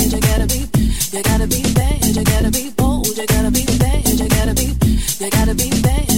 You gotta be bad, you gotta be bold, you gotta be bad, you gotta be, you gotta be bad.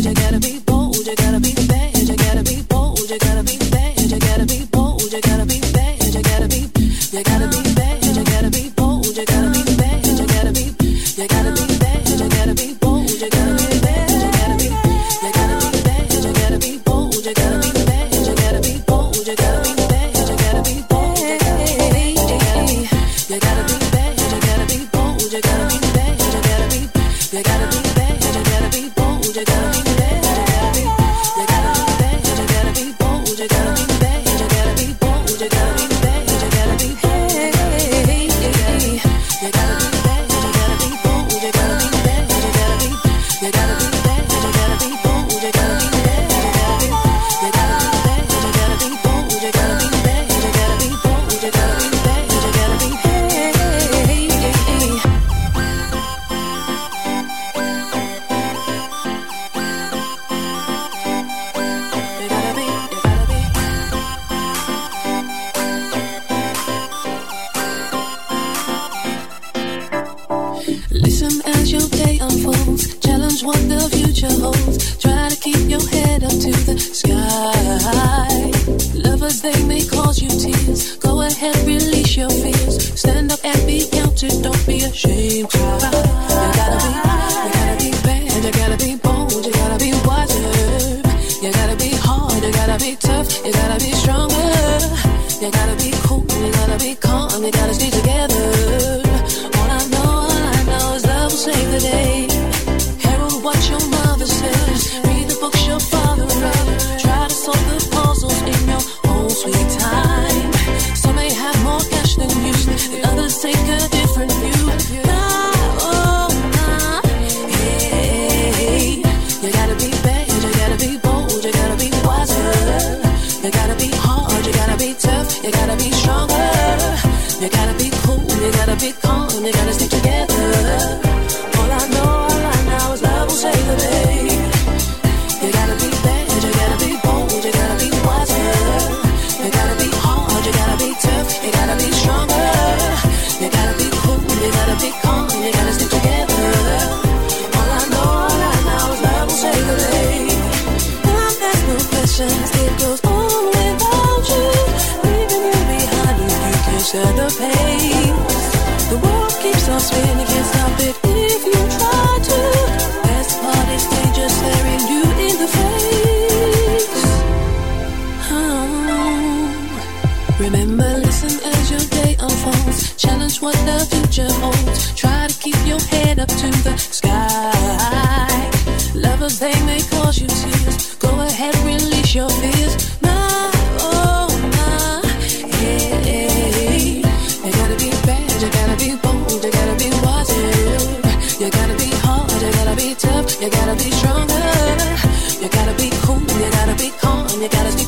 Remember, listen as your day unfolds. Challenge what the future holds. Try to keep your head up to the sky. Lovers, they may cause you tears. Go ahead, release your fears. Oh yeah. You gotta be you gotta be bold, you gotta be wise. You gotta be hard, you gotta be tough, you gotta be stronger. You gotta be cool, you gotta be calm, you gotta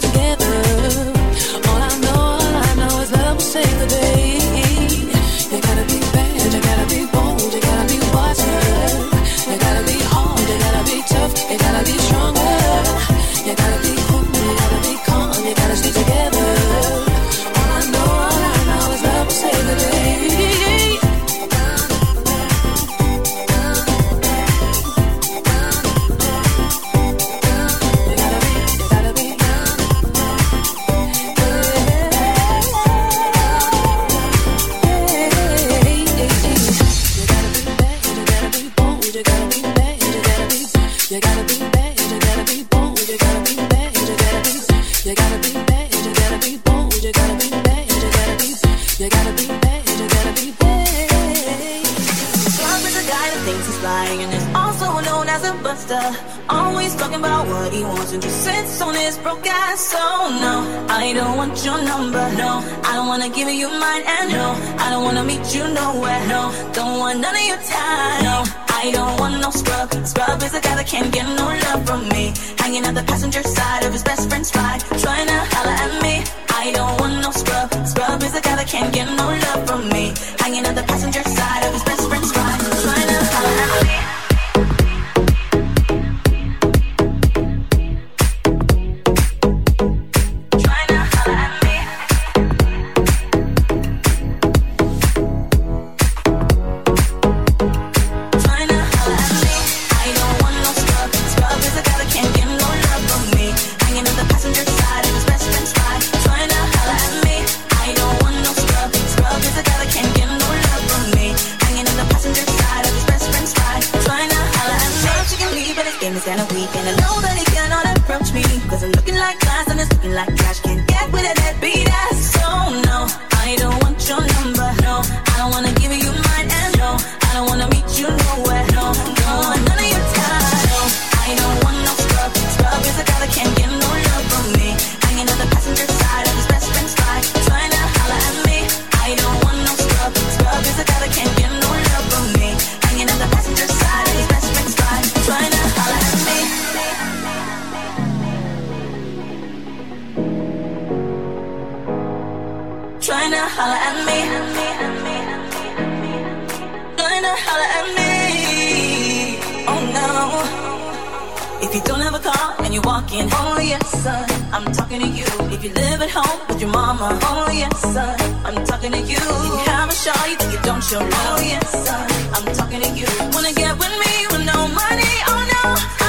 you walk oh yes, son, I'm talking to you. If you live at home with your mama. oh yes, son, I'm talking to you. If you have a shot, you, you don't show love. Only yes, son, I'm talking to you. Wanna get with me with no money? Oh no,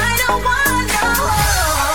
I don't want no.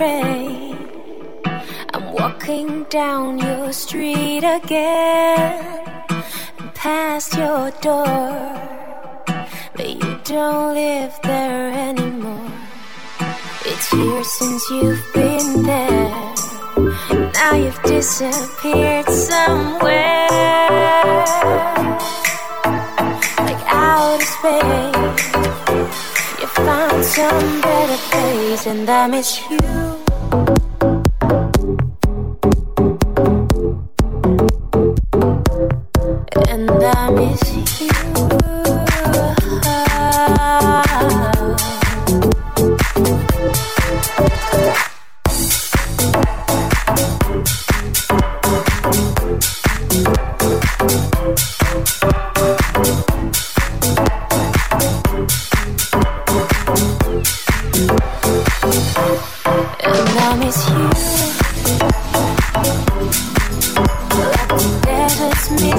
pray. I'm walking down your street again, past your door, but you don't live there anymore. It's years since you've been there, now you've disappeared somewhere. and I miss you.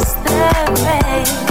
The rain.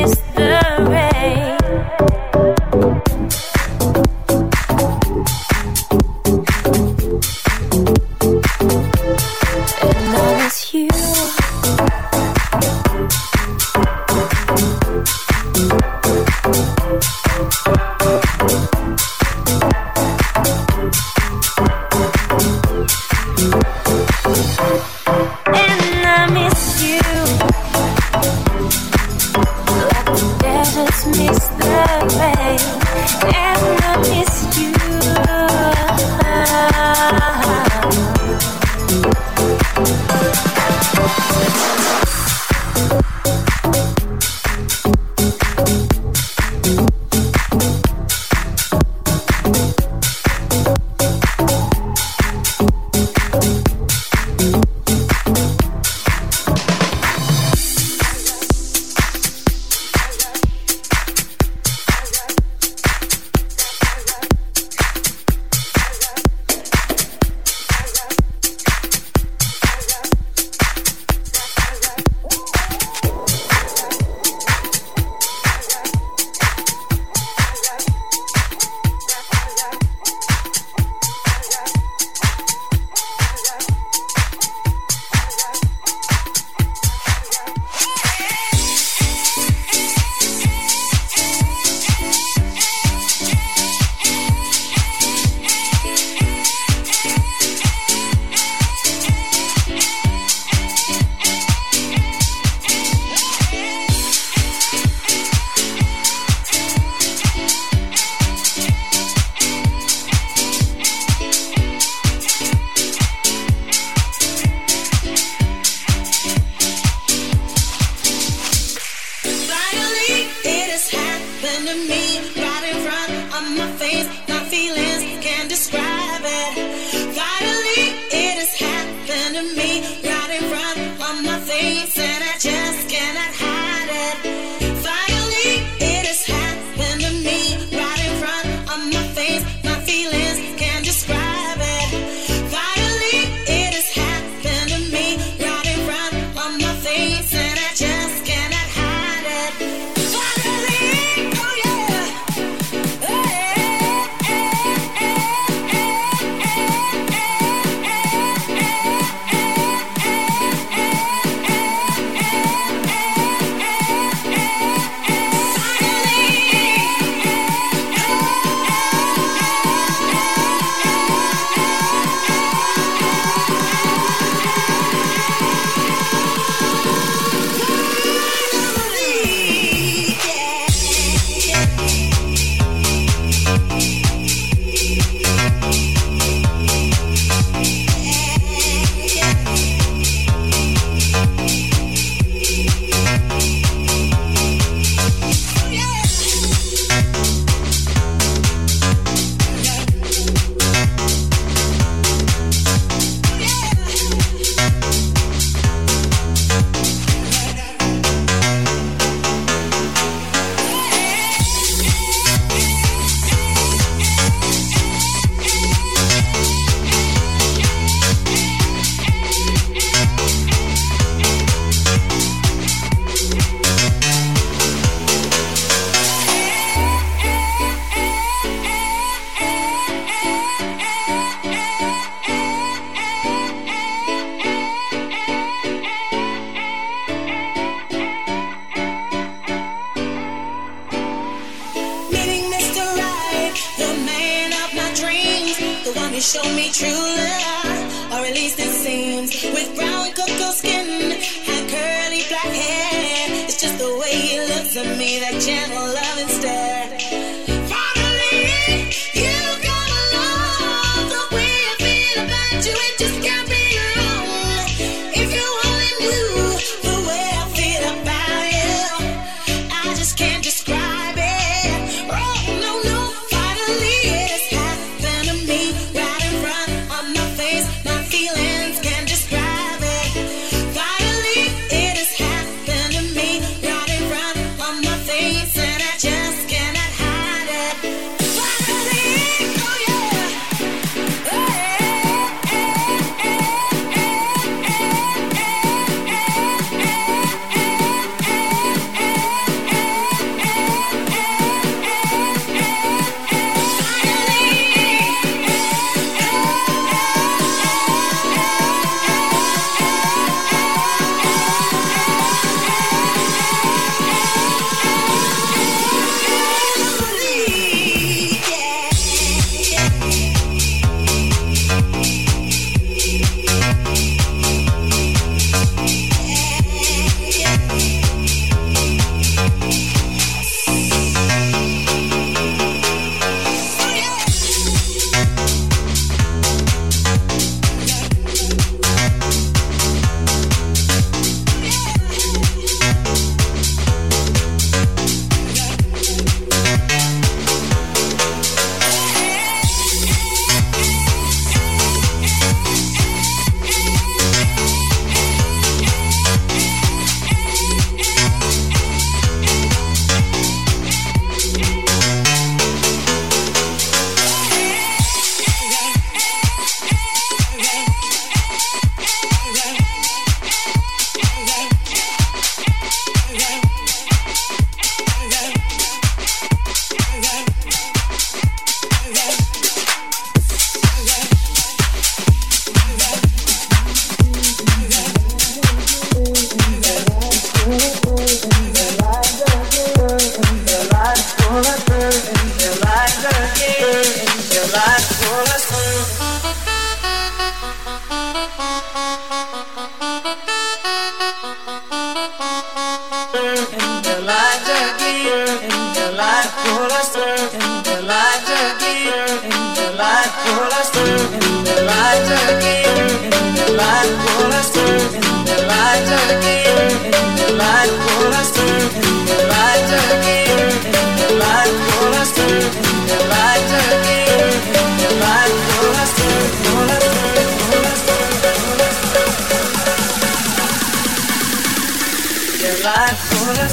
life for us.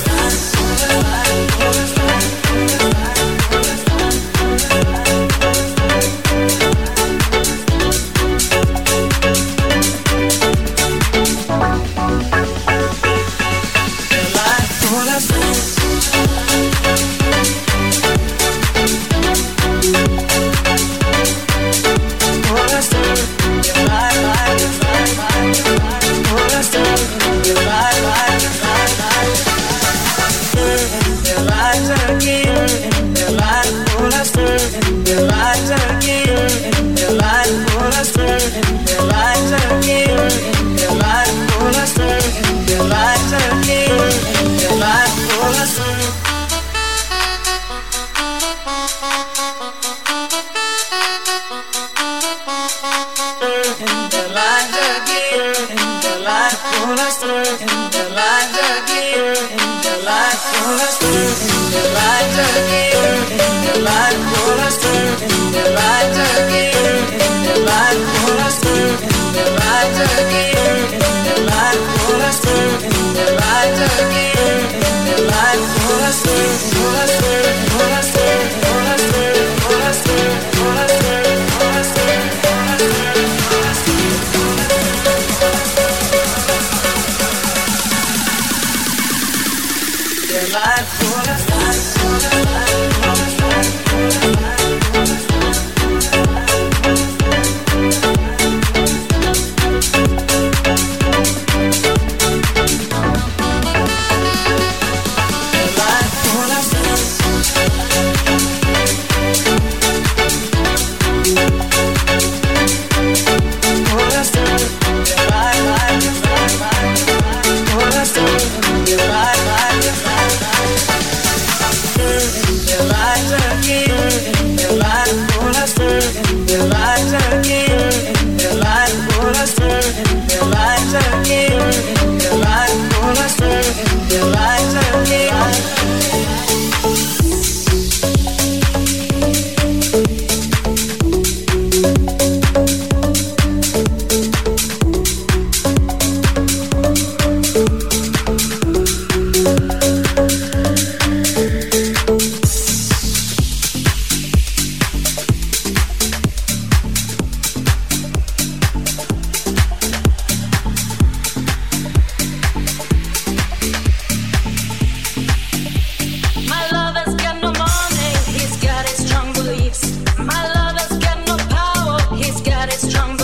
strong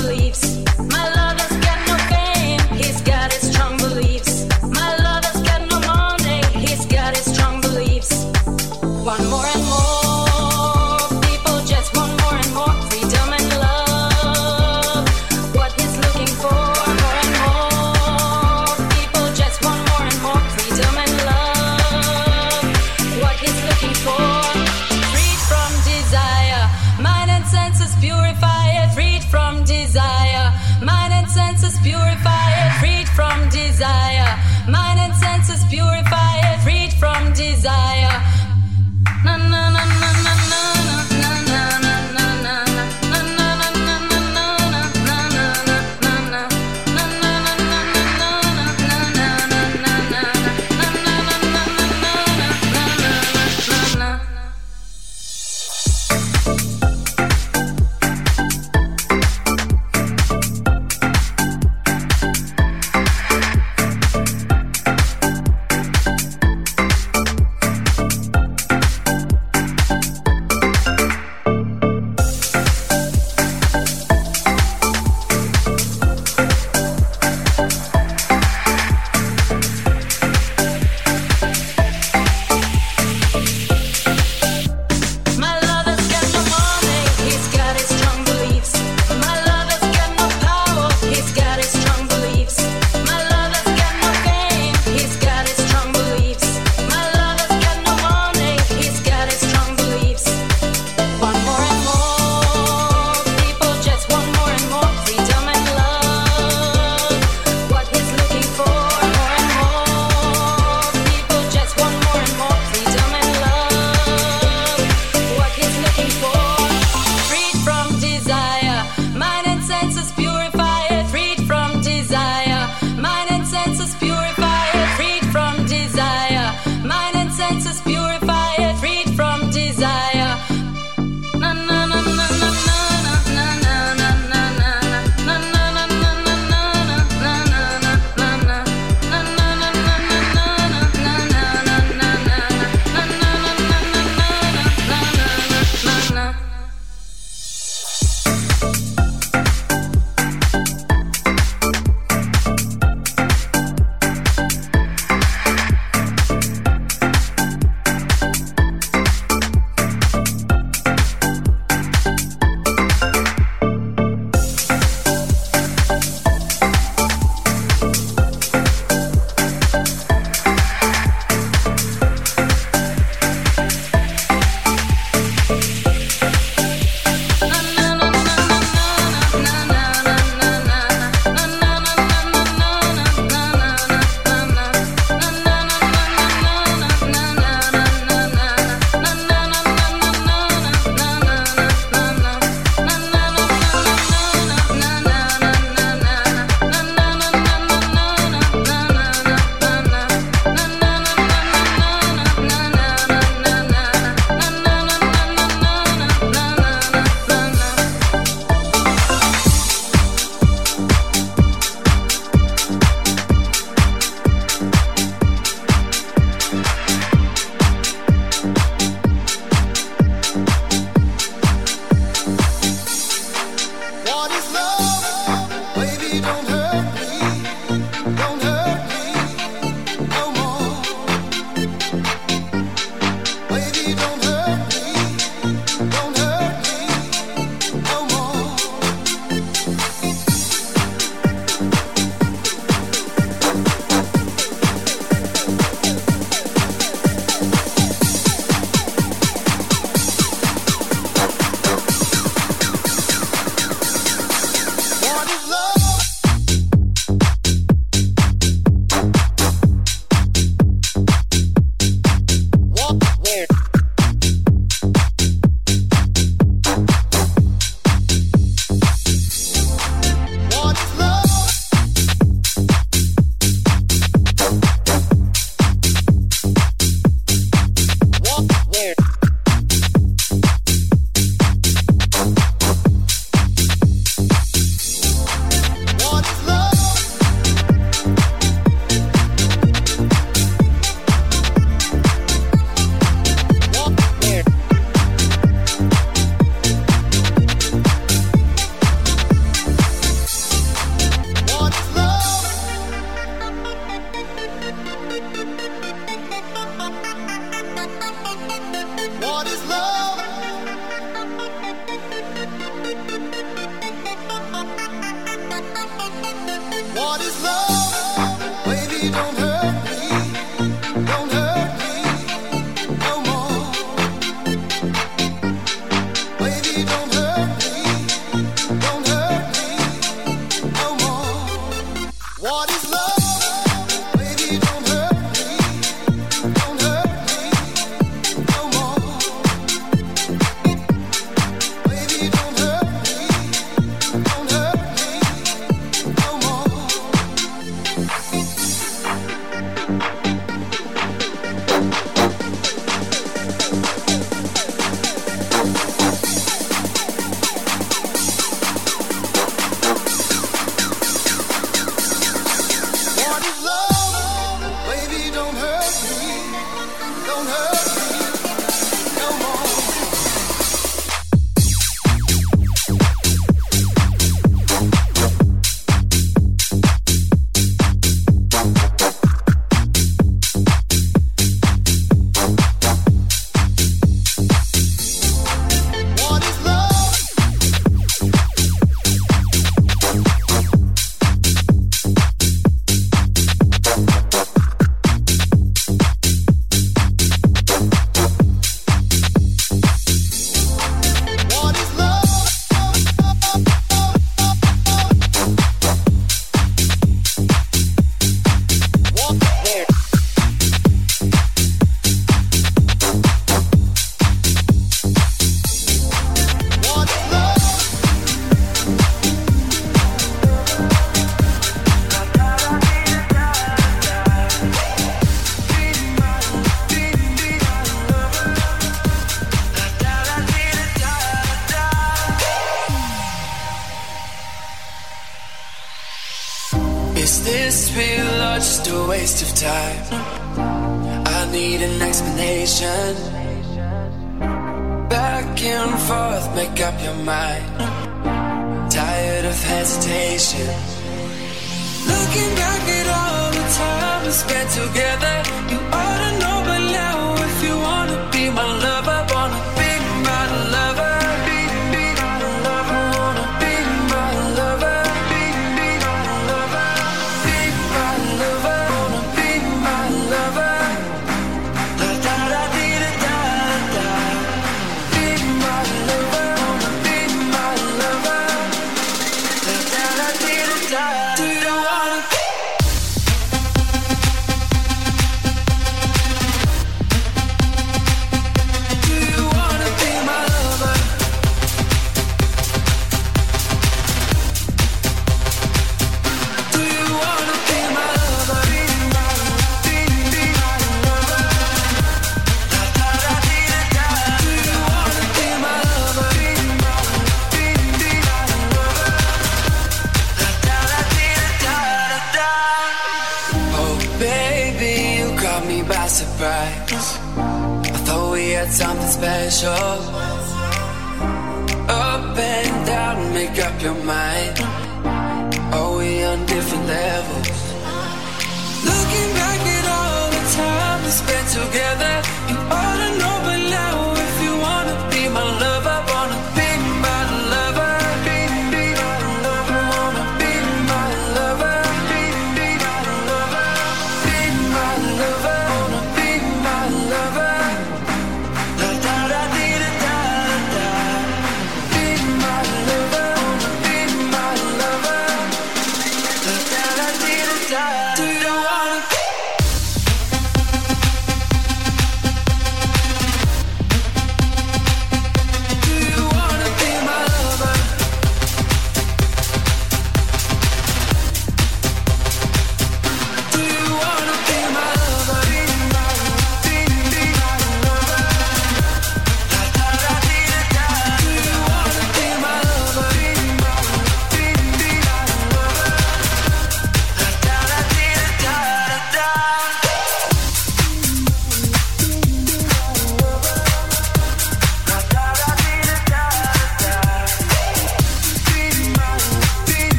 make up your mind? Are we on different levels? Looking back at all the time we spent together.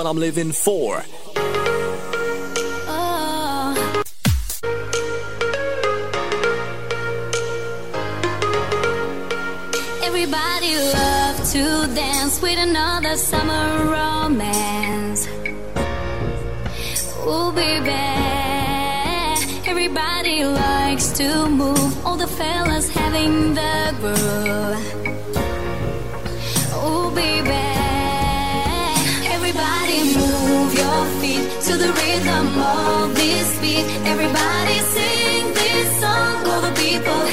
what I'm living for. Uh. Everybody loves to dance with another summer romance. Ooh, baby. Everybody likes to move. All the fellas having the groove. Everybody sing this song, all the people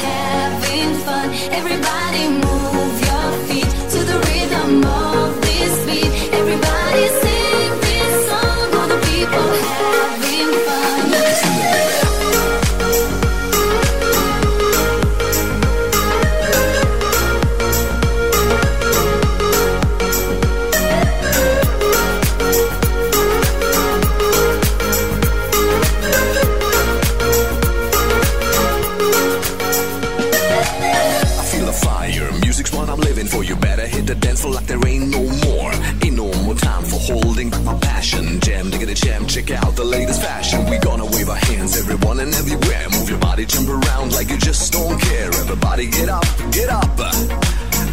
Just don't care. Everybody get up, get up.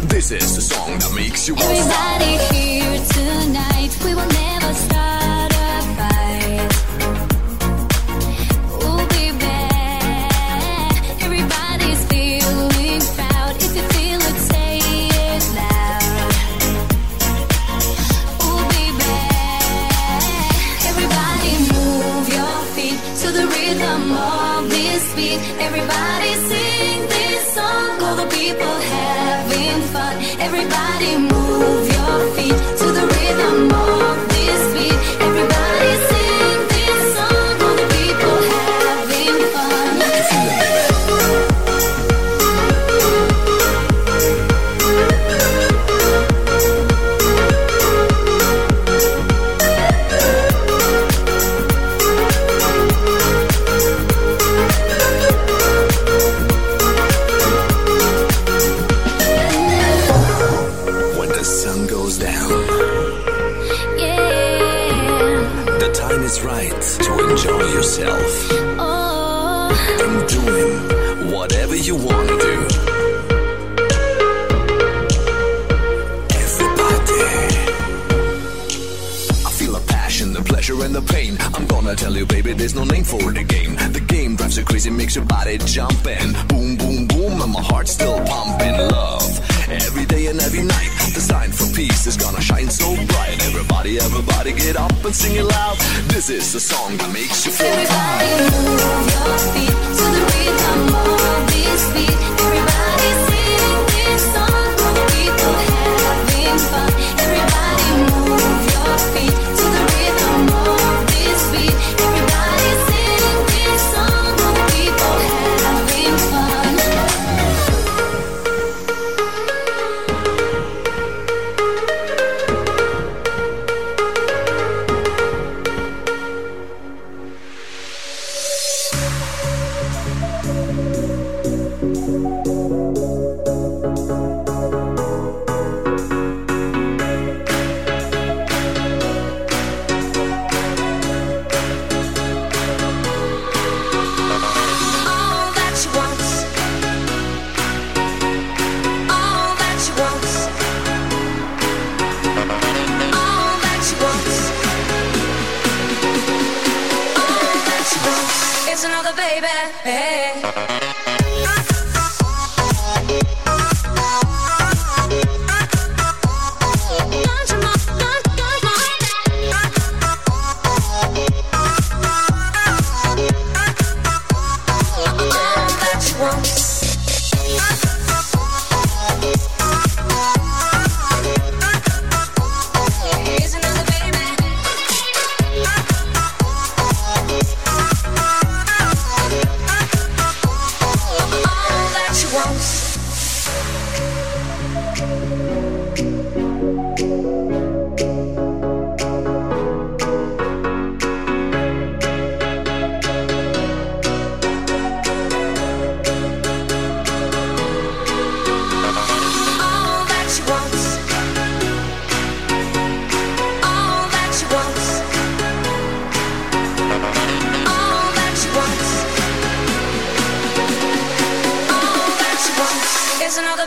This is the song that makes you. Everybody here tonight.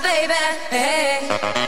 baby. Hey.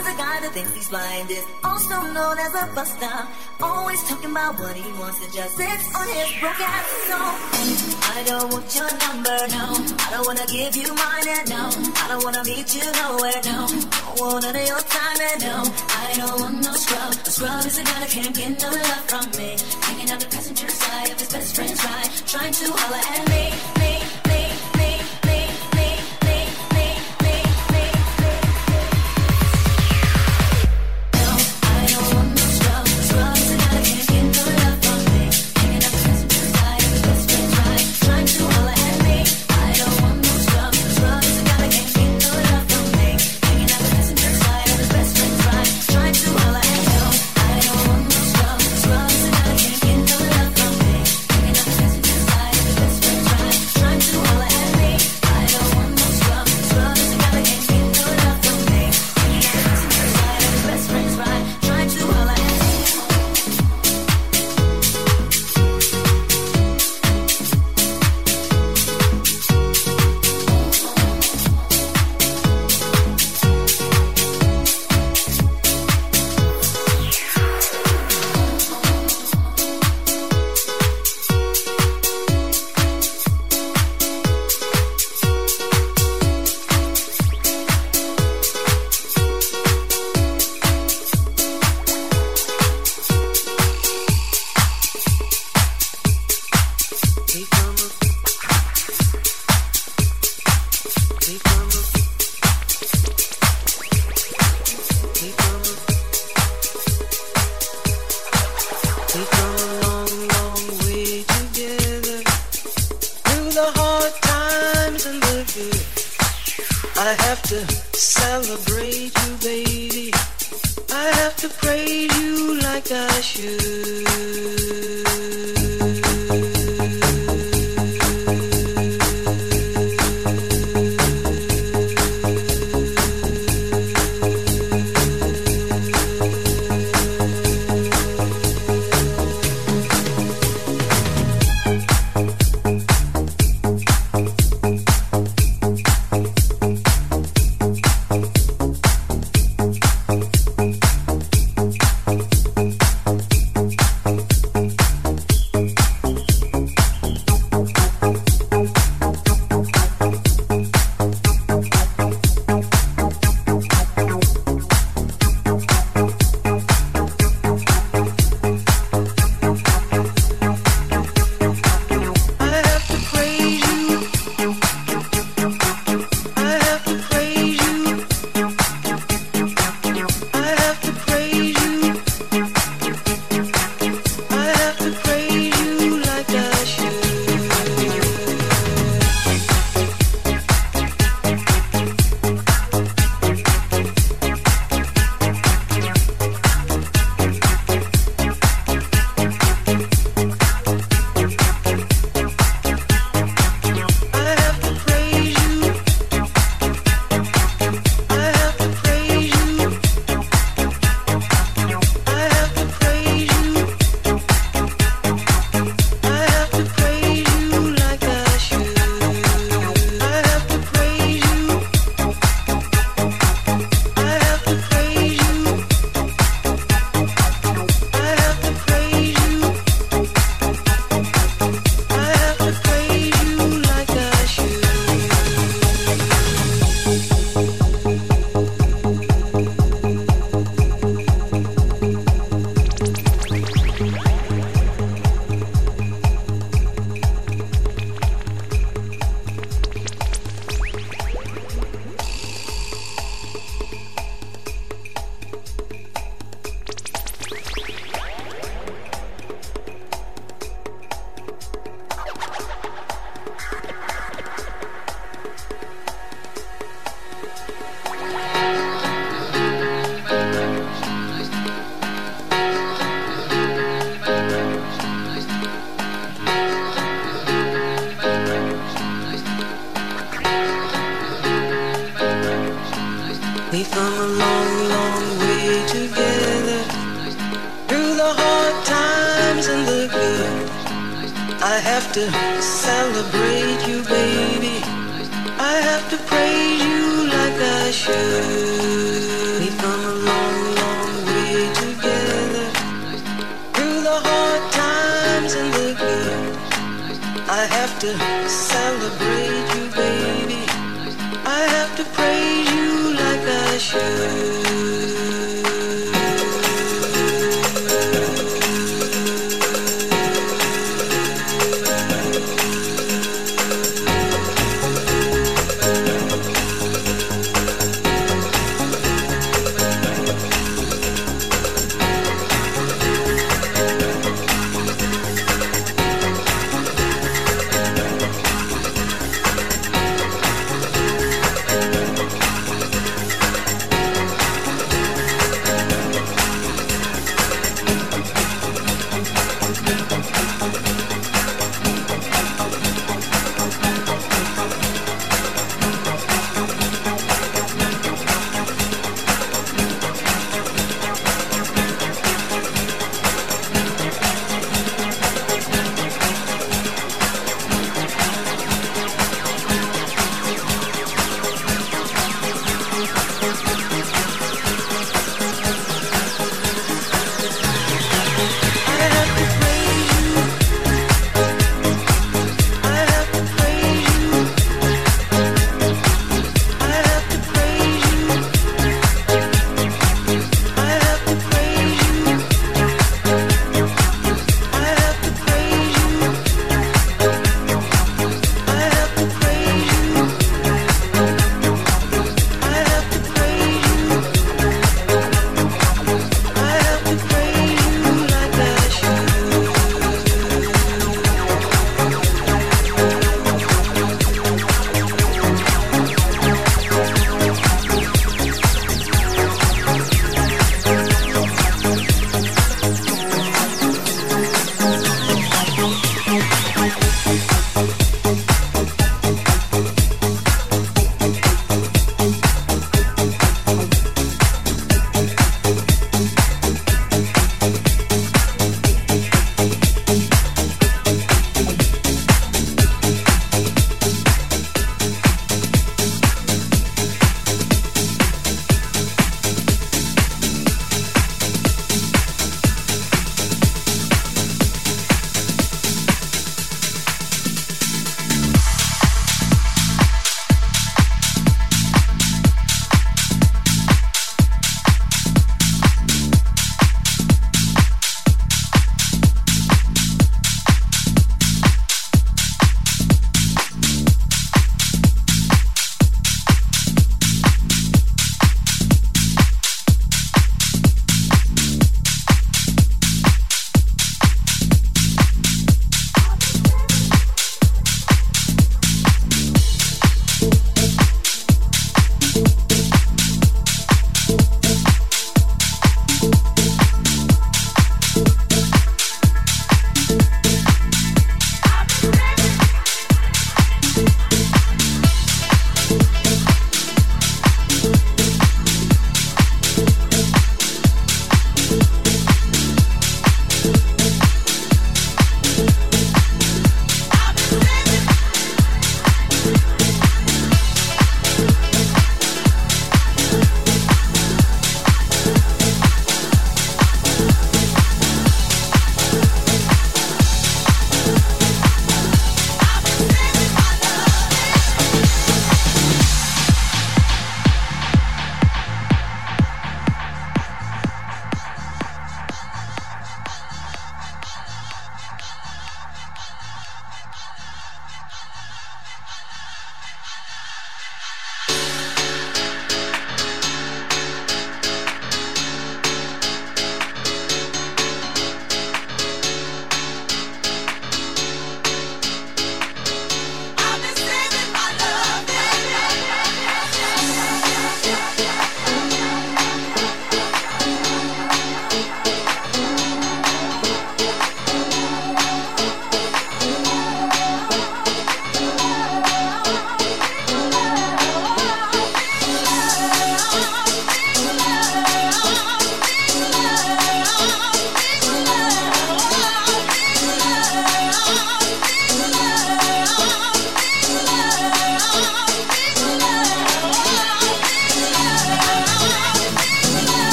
is a guy that thinks he's blind is also known as a buster. Always talking about what he wants to just sits on his broke ass soul. I don't want your number, no. I don't wanna give you mine, and no. I don't wanna meet you nowhere, no. I don't want none of your time, and no. I don't want no scrub. A scrub is a guy that can't get no love from me. Hanging out the passenger side of his best friend's ride, trying to holler at me.